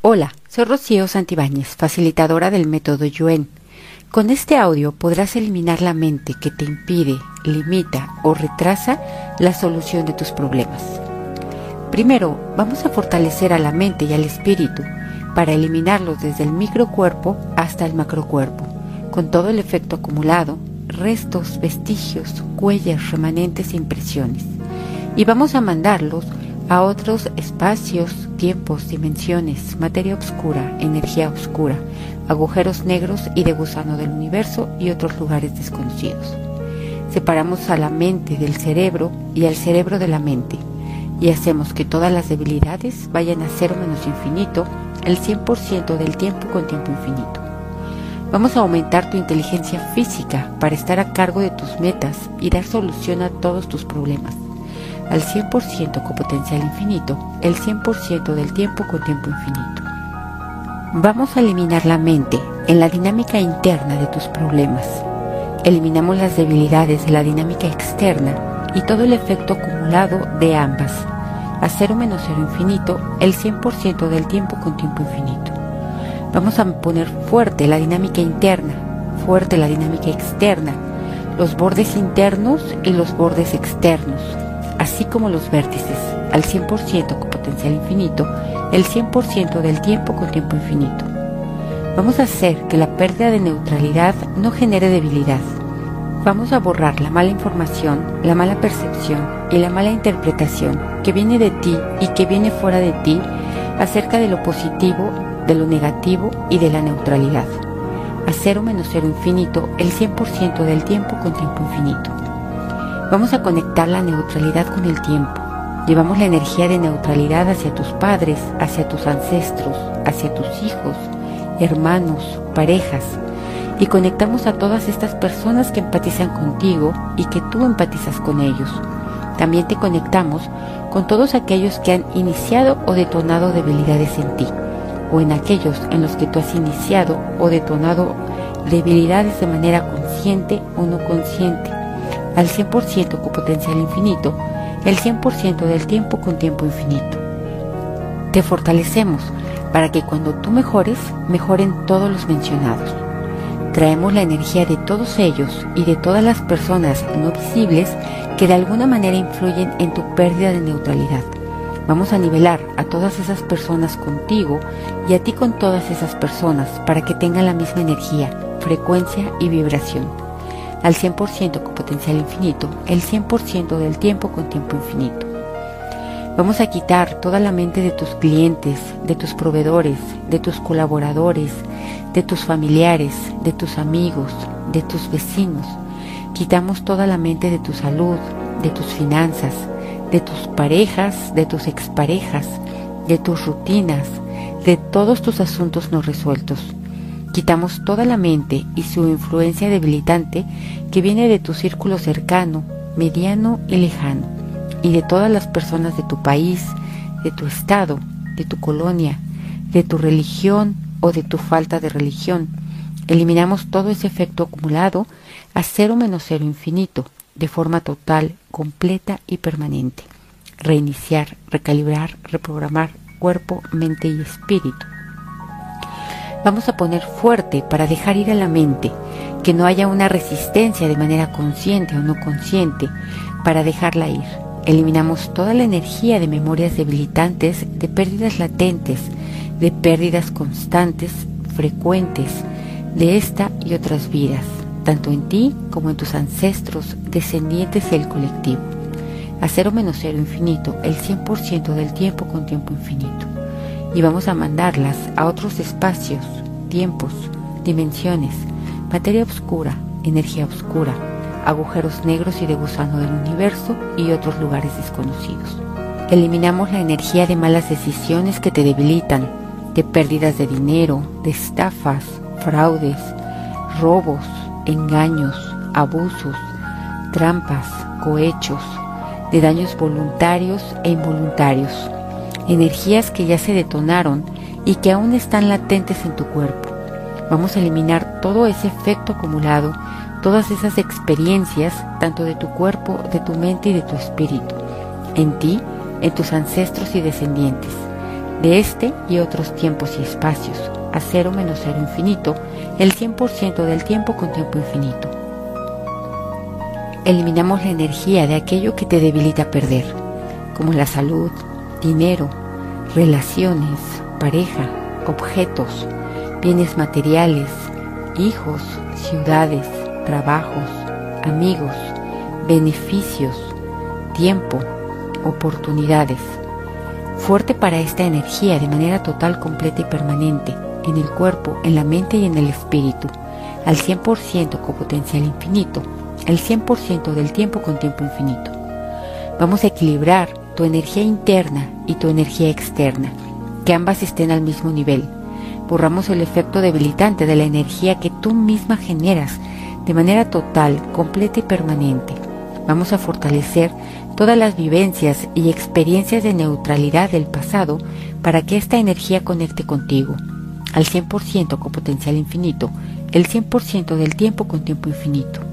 Hola, soy Rocío Santibáñez, facilitadora del método Yuen. Con este audio podrás eliminar la mente que te impide, limita o retrasa la solución de tus problemas. Primero, vamos a fortalecer a la mente y al espíritu para eliminarlos desde el microcuerpo hasta el macrocuerpo, con todo el efecto acumulado, restos, vestigios, huellas, remanentes e impresiones. Y vamos a mandarlos a otros espacios, tiempos, dimensiones, materia oscura, energía oscura, agujeros negros y de gusano del universo y otros lugares desconocidos. Separamos a la mente del cerebro y al cerebro de la mente y hacemos que todas las debilidades vayan a cero menos infinito el 100% del tiempo con tiempo infinito. Vamos a aumentar tu inteligencia física para estar a cargo de tus metas y dar solución a todos tus problemas al 100% con potencial infinito, el 100% del tiempo con tiempo infinito. Vamos a eliminar la mente en la dinámica interna de tus problemas. Eliminamos las debilidades de la dinámica externa y todo el efecto acumulado de ambas, a cero menos cero infinito, el 100% del tiempo con tiempo infinito. Vamos a poner fuerte la dinámica interna, fuerte la dinámica externa, los bordes internos y los bordes externos, así como los vértices, al 100% con potencial infinito, el 100% del tiempo con tiempo infinito. Vamos a hacer que la pérdida de neutralidad no genere debilidad. Vamos a borrar la mala información, la mala percepción y la mala interpretación que viene de ti y que viene fuera de ti acerca de lo positivo, de lo negativo y de la neutralidad. A cero menos cero infinito, el 100% del tiempo con tiempo infinito. Vamos a conectar la neutralidad con el tiempo. Llevamos la energía de neutralidad hacia tus padres, hacia tus ancestros, hacia tus hijos, hermanos, parejas, y conectamos a todas estas personas que empatizan contigo y que tú empatizas con ellos. También te conectamos con todos aquellos que han iniciado o detonado debilidades en ti, o en aquellos en los que tú has iniciado o detonado debilidades de manera consciente o no consciente al 100% con potencial infinito, el 100% del tiempo con tiempo infinito. Te fortalecemos para que cuando tú mejores, mejoren todos los mencionados. Traemos la energía de todos ellos y de todas las personas no visibles que de alguna manera influyen en tu pérdida de neutralidad. Vamos a nivelar a todas esas personas contigo y a ti con todas esas personas para que tengan la misma energía, frecuencia y vibración al 100% con potencial infinito, el 100% del tiempo con tiempo infinito. Vamos a quitar toda la mente de tus clientes, de tus proveedores, de tus colaboradores, de tus familiares, de tus amigos, de tus vecinos. Quitamos toda la mente de tu salud, de tus finanzas, de tus parejas, de tus exparejas, de tus rutinas, de todos tus asuntos no resueltos Quitamos toda la mente y su influencia debilitante que viene de tu círculo cercano, mediano y lejano, y de todas las personas de tu país, de tu estado, de tu colonia, de tu religión o de tu falta de religión. Eliminamos todo ese efecto acumulado a cero menos cero infinito, de forma total, completa y permanente. Reiniciar, recalibrar, reprogramar cuerpo, mente y espíritu vamos a poner fuerte para dejar ir a la mente, que no haya una resistencia de manera consciente o no consciente para dejarla ir. Eliminamos toda la energía de memorias debilitantes, de pérdidas latentes, de pérdidas constantes, frecuentes, de esta y otras vidas, tanto en ti como en tus ancestros, descendientes y colectivo. A cero menos cero infinito, el 100% del tiempo con tiempo infinito y vamos a mandarlas a otros espacios, tiempos, dimensiones, materia oscura, energía oscura, agujeros negros y de gusano del universo y otros lugares desconocidos. Eliminamos la energía de malas decisiones que te debilitan, de pérdidas de dinero, de estafas, fraudes, robos, engaños, abusos, trampas, cohechos, de daños voluntarios e involuntarios energías que ya se detonaron y que aún están latentes en tu cuerpo. Vamos a eliminar todo ese efecto acumulado, todas esas experiencias, tanto de tu cuerpo, de tu mente y de tu espíritu, en ti, en tus ancestros y descendientes. de este y otros tiempos y espacios, a cero menos cero infinito, el 100% del tiempo con tiempo infinito. Eliminamos la energía de aquello que te debilita perder, como la salud, dinero, relaciones, pareja, objetos, bienes materiales, hijos, ciudades, trabajos, amigos, beneficios, tiempo, oportunidades. Fuerte para esta energía de manera total, completa y permanente, en el cuerpo, en la mente y en el espíritu, al 100% con potencial infinito, el 100% del tiempo con tiempo infinito. Vamos a equilibrar tu energía interna y tu energía externa, que ambas estén al mismo nivel. Borramos el efecto debilitante de la energía que tú misma generas de manera total, completa y permanente. Vamos a fortalecer todas las vivencias y experiencias de neutralidad del pasado para que esta energía conecte contigo, al 100% con potencial infinito, el 100% del tiempo con tiempo infinito.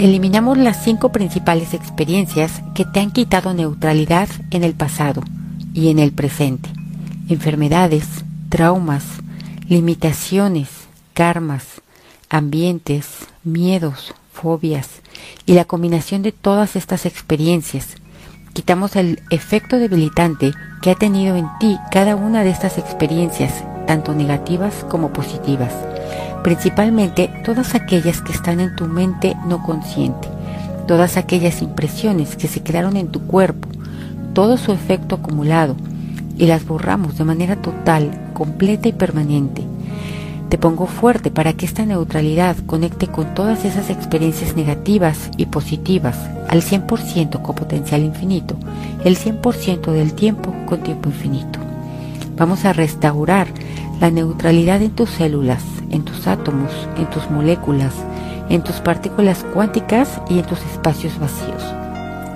Eliminamos las cinco principales experiencias que te han quitado neutralidad en el pasado y en el presente. Enfermedades, traumas, limitaciones, karmas, ambientes, miedos, fobias y la combinación de todas estas experiencias. Quitamos el efecto debilitante que ha tenido en ti cada una de estas experiencias, tanto negativas como positivas, principalmente todas aquellas que están en tu mente no consciente, todas aquellas impresiones que se quedaron en tu cuerpo, todo su efecto acumulado, y las borramos de manera total, completa y permanente te pongo fuerte para que esta neutralidad conecte con todas esas experiencias negativas y positivas al 100% con potencial infinito, el 100% del tiempo con tiempo infinito. Vamos a restaurar la neutralidad en tus células, en tus átomos, en tus moléculas, en tus partículas cuánticas y en tus espacios vacíos.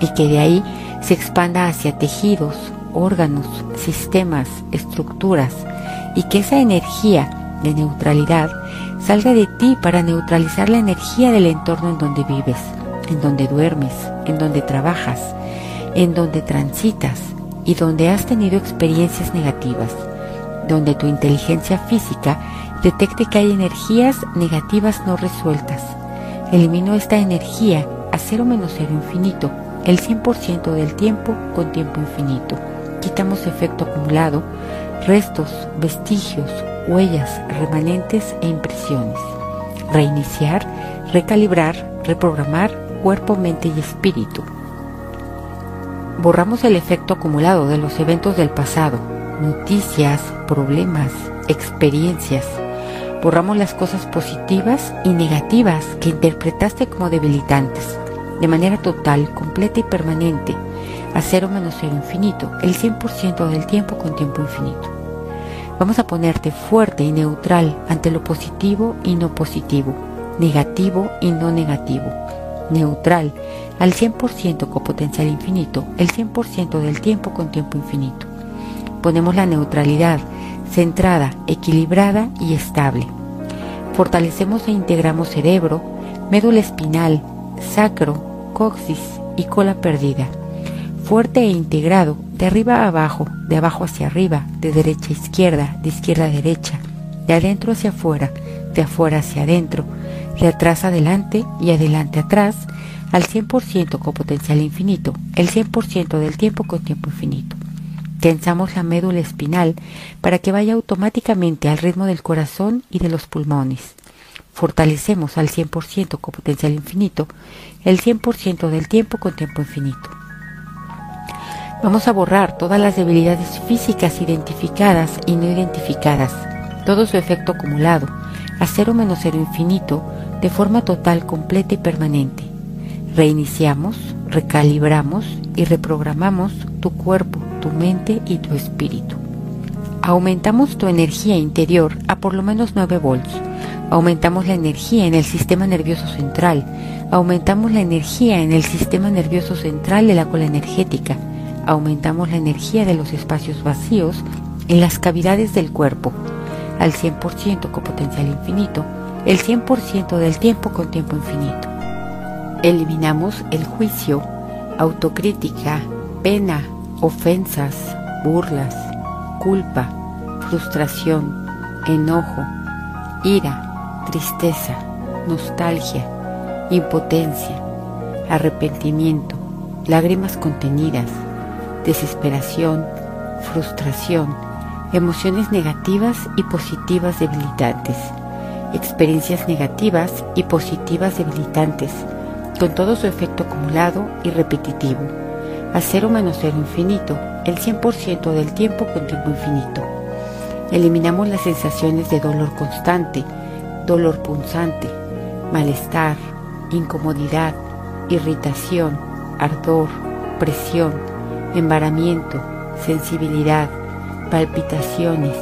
Y que de ahí se expanda hacia tejidos, órganos, sistemas, estructuras, y que esa energía de neutralidad salga de ti para neutralizar la energía del entorno en donde vives, en donde duermes, en donde trabajas, en donde transitas y donde has tenido experiencias negativas, donde tu inteligencia física detecte que hay energías negativas no resueltas. Elimino esta energía a cero menos cero infinito, el 100% del tiempo con tiempo infinito. Quitamos efecto acumulado, restos, vestigios, huellas, remanentes e impresiones. Reiniciar, recalibrar, reprogramar cuerpo, mente y espíritu. Borramos el efecto acumulado de los eventos del pasado, noticias, problemas, experiencias. Borramos las cosas positivas y negativas que interpretaste como debilitantes, de manera total, completa y permanente, a cero menos cero infinito, el 100% del tiempo con tiempo infinito. Vamos a ponerte fuerte y neutral ante lo positivo y no positivo, negativo y no negativo. Neutral al 100% con potencial infinito, el 100% del tiempo con tiempo infinito. Ponemos la neutralidad centrada, equilibrada y estable. Fortalecemos e integramos cerebro, médula espinal, sacro, coxis y cola perdida fuerte e integrado, de arriba a abajo, de abajo hacia arriba, de derecha a izquierda, de izquierda a derecha, de adentro hacia afuera, de afuera hacia adentro, de atrás adelante y adelante atrás, al 100% con potencial infinito, el 100% del tiempo con tiempo infinito. Tensamos la médula espinal para que vaya automáticamente al ritmo del corazón y de los pulmones. Fortalecemos al 100% con potencial infinito, el 100% del tiempo con tiempo infinito. Vamos a borrar todas las debilidades físicas identificadas y no identificadas, todo su efecto acumulado, a cero menos cero infinito, de forma total, completa y permanente. Reiniciamos, recalibramos y reprogramamos tu cuerpo, tu mente y tu espíritu. Aumentamos tu energía interior a por lo menos 9 volts. Aumentamos la energía en el sistema nervioso central. Aumentamos la energía en el sistema nervioso central de la cola energética aumentamos la energía de los espacios vacíos en las cavidades del cuerpo al 100% con potencial infinito, el 100% del tiempo con tiempo infinito. Eliminamos el juicio, autocrítica, pena, ofensas, burlas, culpa, frustración, enojo, ira, tristeza, nostalgia, impotencia, arrepentimiento, lágrimas contenidas, desesperación, frustración, emociones negativas y positivas debilitantes, experiencias negativas y positivas debilitantes, con todo su efecto acumulado y repetitivo, a cero menos cero infinito, el 100% del tiempo con tiempo infinito. Eliminamos las sensaciones de dolor constante, dolor punzante, malestar, incomodidad, irritación, ardor, presión, embaramiento, sensibilidad, palpitaciones,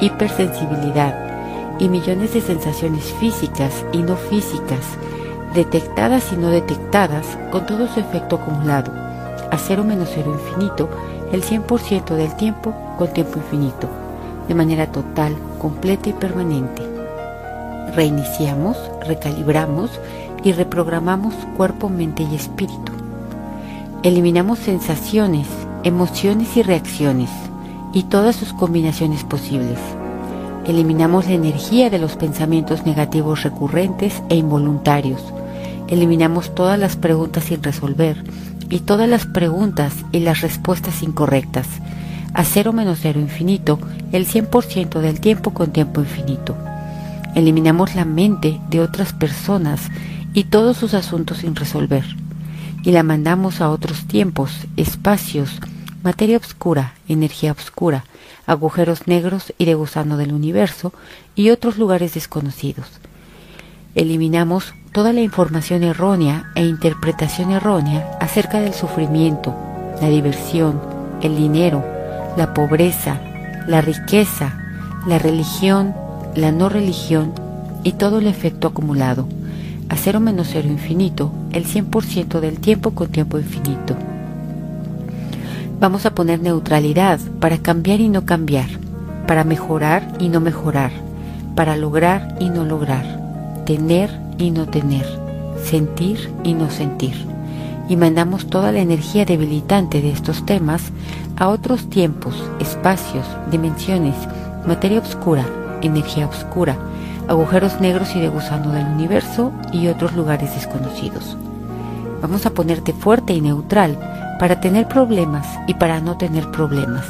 hipersensibilidad y millones de sensaciones físicas y no físicas, detectadas y no detectadas, con todo su efecto acumulado, a cero menos cero infinito, el 100% del tiempo con tiempo infinito, de manera total, completa y permanente. Reiniciamos, recalibramos y reprogramamos cuerpo, mente y espíritu. Eliminamos sensaciones, emociones y reacciones y todas sus combinaciones posibles. Eliminamos la energía de los pensamientos negativos recurrentes e involuntarios. Eliminamos todas las preguntas sin resolver y todas las preguntas y las respuestas incorrectas. A cero menos cero infinito, el 100% del tiempo con tiempo infinito. Eliminamos la mente de otras personas y todos sus asuntos sin resolver. Y la mandamos a otros tiempos, espacios, materia oscura, energía oscura, agujeros negros y de gusano del universo y otros lugares desconocidos. Eliminamos toda la información errónea e interpretación errónea acerca del sufrimiento, la diversión, el dinero, la pobreza, la riqueza, la religión, la no religión y todo el efecto acumulado, a cero menos cero infinito, el 100% del tiempo con tiempo infinito. Vamos a poner neutralidad para cambiar y no cambiar, para mejorar y no mejorar, para lograr y no lograr, tener y no tener, sentir y no sentir. Y mandamos toda la energía debilitante de estos temas a otros tiempos, espacios, dimensiones, materia oscura, energía oscura, agujeros negros y de gusano del universo y otros lugares desconocidos. Vamos a ponerte fuerte y neutral para tener problemas y para no tener problemas.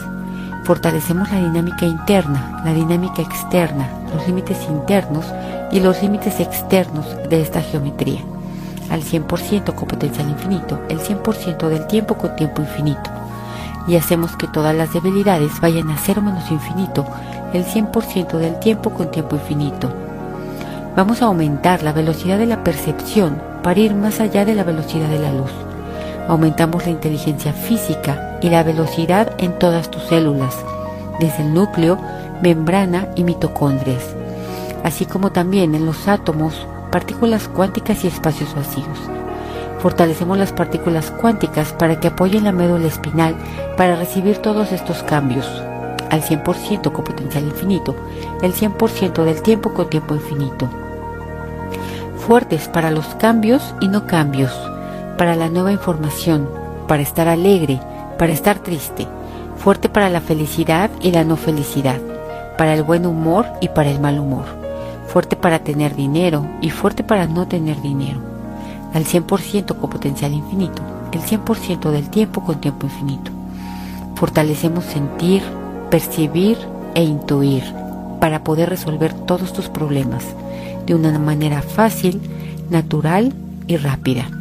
Fortalecemos la dinámica interna, la dinámica externa, los límites internos y los límites externos de esta geometría. Al 100% con potencial infinito, el 100% del tiempo con tiempo infinito. Y hacemos que todas las debilidades vayan a cero menos infinito, el 100% del tiempo con tiempo infinito. Vamos a aumentar la velocidad de la percepción para ir más allá de la velocidad de la luz aumentamos la inteligencia física y la velocidad en todas tus células, desde el núcleo, membrana y mitocondrias, así como también en los átomos, partículas cuánticas y espacios vacíos. Fortalecemos las partículas cuánticas para que apoyen la médula espinal para recibir todos estos cambios al 100% con potencial infinito, el 100% del tiempo con tiempo infinito. Fuertes para los cambios y no cambios, para la nueva información, para estar alegre, para estar triste, fuerte para la felicidad y la no felicidad, para el buen humor y para el mal humor, fuerte para tener dinero y fuerte para no tener dinero, al 100% con potencial infinito, el 100% del tiempo con tiempo infinito. Fortalecemos sentir, percibir e intuir para poder resolver todos tus problemas de una manera fácil, natural y rápida.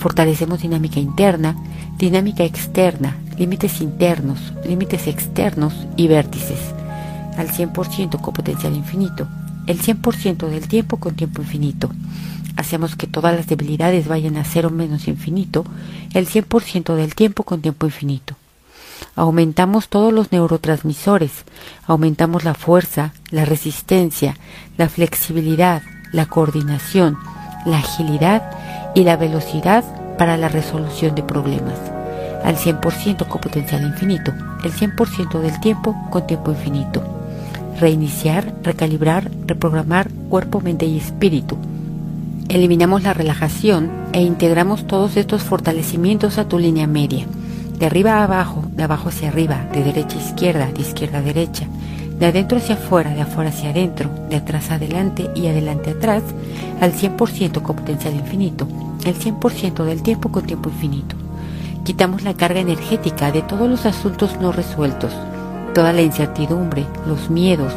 Fortalecemos dinámica interna, dinámica externa, límites internos, límites externos y vértices. Al 100% con potencial infinito. El 100% del tiempo con tiempo infinito. Hacemos que todas las debilidades vayan a cero menos infinito. El 100% del tiempo con tiempo infinito. Aumentamos todos los neurotransmisores. Aumentamos la fuerza, la resistencia, la flexibilidad, la coordinación, la agilidad y la velocidad para la resolución de problemas, al 100% con potencial infinito, el 100% del tiempo con tiempo infinito. Reiniciar, recalibrar, reprogramar cuerpo, mente y espíritu. Eliminamos la relajación e integramos todos estos fortalecimientos a tu línea media, de arriba a abajo, de abajo hacia arriba, de derecha a izquierda, de izquierda a derecha, de adentro hacia afuera, de afuera hacia adentro, de atrás a adelante y adelante a atrás, al 100% con potencial infinito, el 100% del tiempo con tiempo infinito. Quitamos la carga energética de todos los asuntos no resueltos, toda la incertidumbre, los miedos,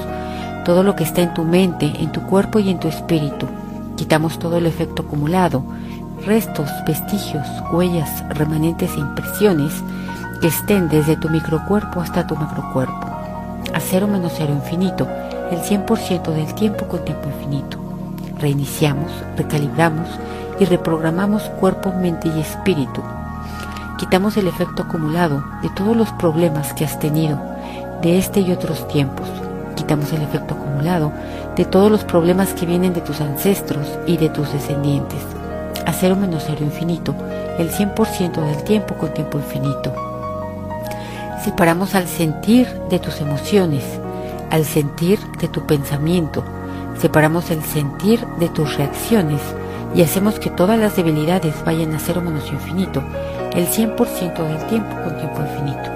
todo lo que está en tu mente, en tu cuerpo y en tu espíritu. Quitamos todo el efecto acumulado, restos, vestigios, huellas, remanentes e impresiones que estén desde tu microcuerpo hasta tu macrocuerpo. A cero menos cero infinito, el 100% del tiempo con tiempo infinito. Reiniciamos, recalibramos y reprogramamos cuerpo, mente y espíritu. Quitamos el efecto acumulado de todos los problemas que has tenido de este y otros tiempos. Quitamos el efecto acumulado de todos los problemas que vienen de tus ancestros y de tus descendientes. A cero menos cero infinito, el 100% del tiempo con tiempo infinito. Separamos al sentir de tus emociones, al sentir de tu pensamiento, separamos el sentir de tus reacciones y hacemos que todas las debilidades vayan a cero menos infinito, el 100% del tiempo con tiempo infinito.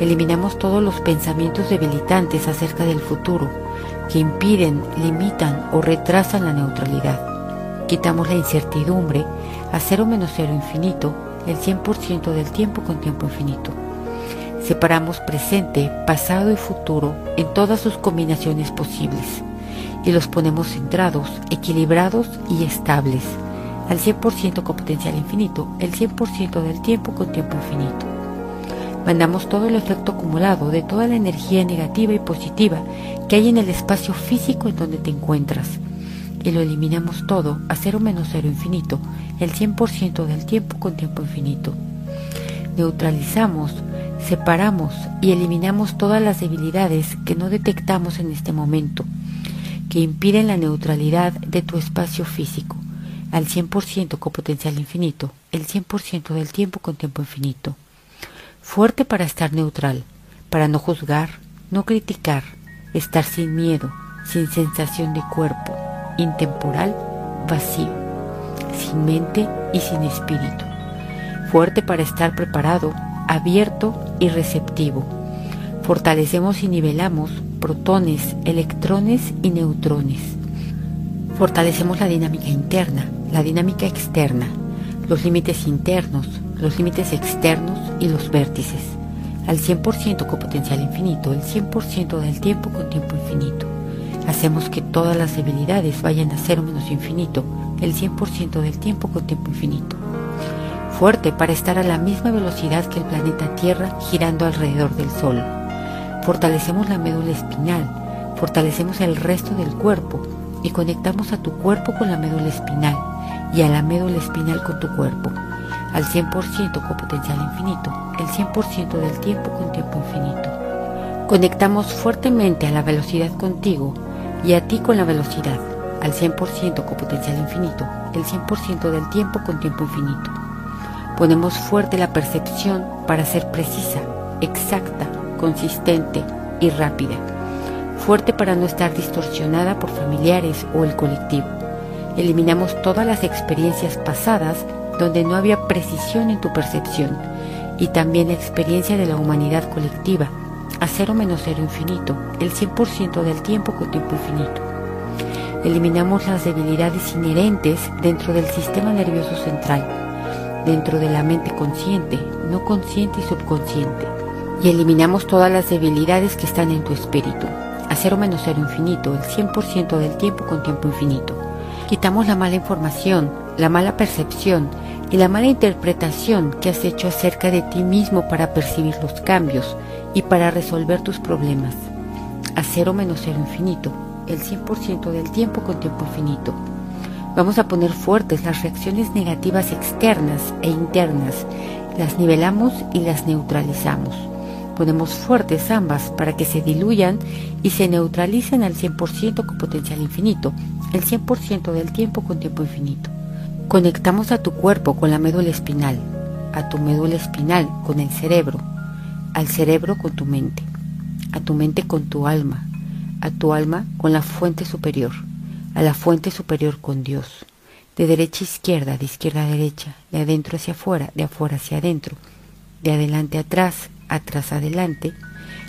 Eliminamos todos los pensamientos debilitantes acerca del futuro que impiden, limitan o retrasan la neutralidad. Quitamos la incertidumbre a cero menos cero infinito, el 100% del tiempo con tiempo infinito. Separamos presente, pasado y futuro en todas sus combinaciones posibles y los ponemos centrados, equilibrados y estables, al 100% con potencial infinito, el 100% del tiempo con tiempo infinito. Mandamos todo el efecto acumulado de toda la energía negativa y positiva que hay en el espacio físico en donde te encuentras y lo eliminamos todo a cero menos cero infinito, el 100% del tiempo con tiempo infinito. Neutralizamos, separamos y eliminamos todas las debilidades que no detectamos en este momento que impiden la neutralidad de tu espacio físico, al 100% con potencial infinito, el 100% del tiempo con tiempo infinito. Fuerte para estar neutral, para no juzgar, no criticar, estar sin miedo, sin sensación de cuerpo, intemporal, vacío, sin mente y sin espíritu. Fuerte para estar preparado, abierto y receptivo. Fortalecemos y nivelamos protones, electrones y neutrones. Fortalecemos la dinámica interna, la dinámica externa, los límites internos, los límites externos y los vértices, al 100% con potencial infinito, el 100% del tiempo con tiempo infinito. Hacemos que todas las debilidades vayan a cero menos infinito, el 100% del tiempo con tiempo infinito. Fuerte para estar a la misma velocidad que el planeta Tierra girando alrededor del Sol Fortalecemos la médula espinal, fortalecemos el resto del cuerpo y conectamos a tu cuerpo con la médula espinal y a la médula espinal con tu cuerpo, al 100% con potencial infinito, el 100% del tiempo con tiempo infinito. Conectamos fuertemente a la velocidad contigo y a ti con la velocidad, al 100% con potencial infinito, el 100% del tiempo con tiempo infinito. Ponemos fuerte la percepción para ser precisa, exacta, consistente y rápida, fuerte para no estar distorsionada por familiares o el colectivo. Eliminamos todas las experiencias pasadas donde no había precisión en tu percepción y también la experiencia de la humanidad colectiva, a cero menos cero infinito, el 100% del tiempo con tiempo infinito. Eliminamos las debilidades inherentes dentro del sistema nervioso central, dentro de la mente consciente, no consciente y subconsciente y eliminamos todas las debilidades que están en tu espíritu, a cero menos cero infinito, el 100% del tiempo con tiempo infinito. Quitamos la mala información, la mala percepción y la mala interpretación que has hecho acerca de ti mismo para percibir los cambios y para resolver tus problemas. A cero menos cero infinito, el 100% del tiempo con tiempo infinito. Vamos a poner fuertes las reacciones negativas externas e internas, las nivelamos y las neutralizamos. Ponemos fuertes ambas para que se diluyan y se neutralicen al 100% con potencial infinito, el 100% del tiempo con tiempo infinito. Conectamos a tu cuerpo con la médula espinal, a tu médula espinal con el cerebro, al cerebro con tu mente, a tu mente con tu alma, a tu alma con la fuente superior, a la fuente superior con Dios, de derecha a izquierda, de izquierda a derecha, de adentro hacia afuera, de afuera hacia adentro, de adelante a atrás, atrás adelante,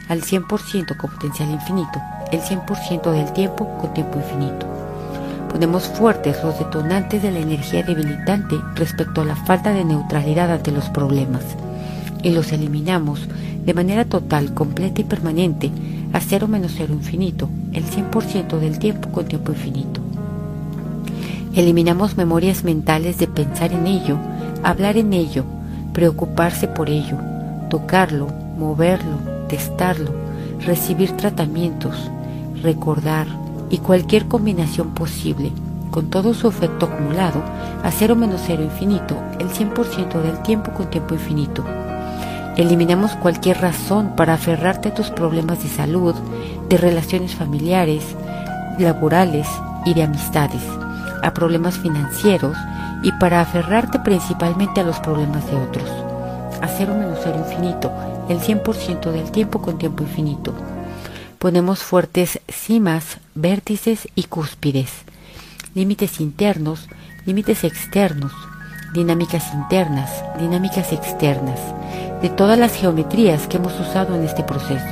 al 100% con potencial infinito, el 100% del tiempo con tiempo infinito. Ponemos fuertes los detonantes de la energía debilitante respecto a la falta de neutralidad ante los problemas y los eliminamos de manera total, completa y permanente a cero menos cero infinito, el 100% del tiempo con tiempo infinito. Eliminamos memorias mentales de pensar en ello, hablar en ello, preocuparse por ello, tocarlo, moverlo, testarlo, recibir tratamientos, recordar y cualquier combinación posible, con todo su efecto acumulado, a cero menos cero infinito, el 100% del tiempo con tiempo infinito. Eliminamos cualquier razón para aferrarte a tus problemas de salud, de relaciones familiares, laborales y de amistades a problemas financieros y para aferrarte principalmente a los problemas de otros. A cero menos cero infinito, el 100% del tiempo con tiempo infinito. Ponemos fuertes cimas, vértices y cúspides, límites internos, límites externos, dinámicas internas, dinámicas externas, de todas las geometrías que hemos usado en este proceso,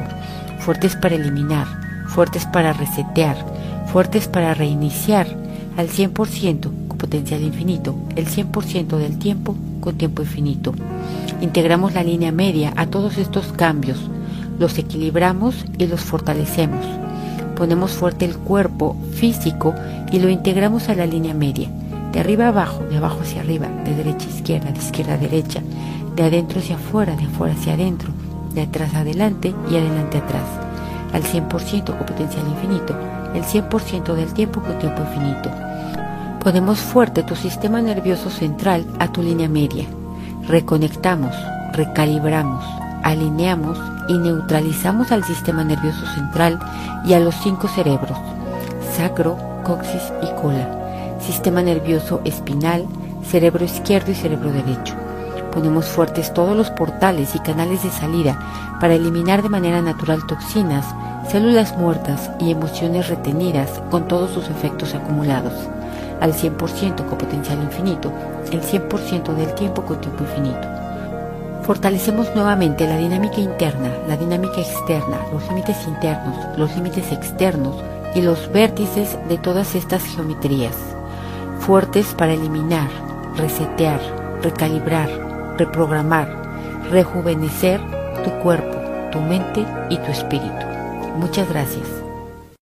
fuertes para eliminar, fuertes para resetear, fuertes para reiniciar, al 100% con potencial infinito, el 100% del tiempo con tiempo infinito. Integramos la línea media a todos estos cambios, los equilibramos y los fortalecemos. Ponemos fuerte el cuerpo físico y lo integramos a la línea media, de arriba a abajo, de abajo hacia arriba, de derecha a izquierda, de izquierda a derecha, de adentro hacia afuera, de afuera hacia adentro, de atrás adelante y adelante atrás, al 100% con potencial infinito, el 100% del tiempo con tiempo infinito. Ponemos fuerte tu sistema nervioso central a tu línea media. Reconectamos, recalibramos, alineamos y neutralizamos al sistema nervioso central y a los cinco cerebros, sacro, coxis y cola, sistema nervioso espinal, cerebro izquierdo y cerebro derecho. Ponemos fuertes todos los portales y canales de salida para eliminar de manera natural toxinas, células muertas y emociones retenidas con todos sus efectos acumulados al 100% con potencial infinito, el 100% del tiempo con tiempo infinito. Fortalecemos nuevamente la dinámica interna, la dinámica externa, los límites internos, los límites externos y los vértices de todas estas geometrías, fuertes para eliminar, resetear, recalibrar, reprogramar, rejuvenecer tu cuerpo, tu mente y tu espíritu. Muchas gracias.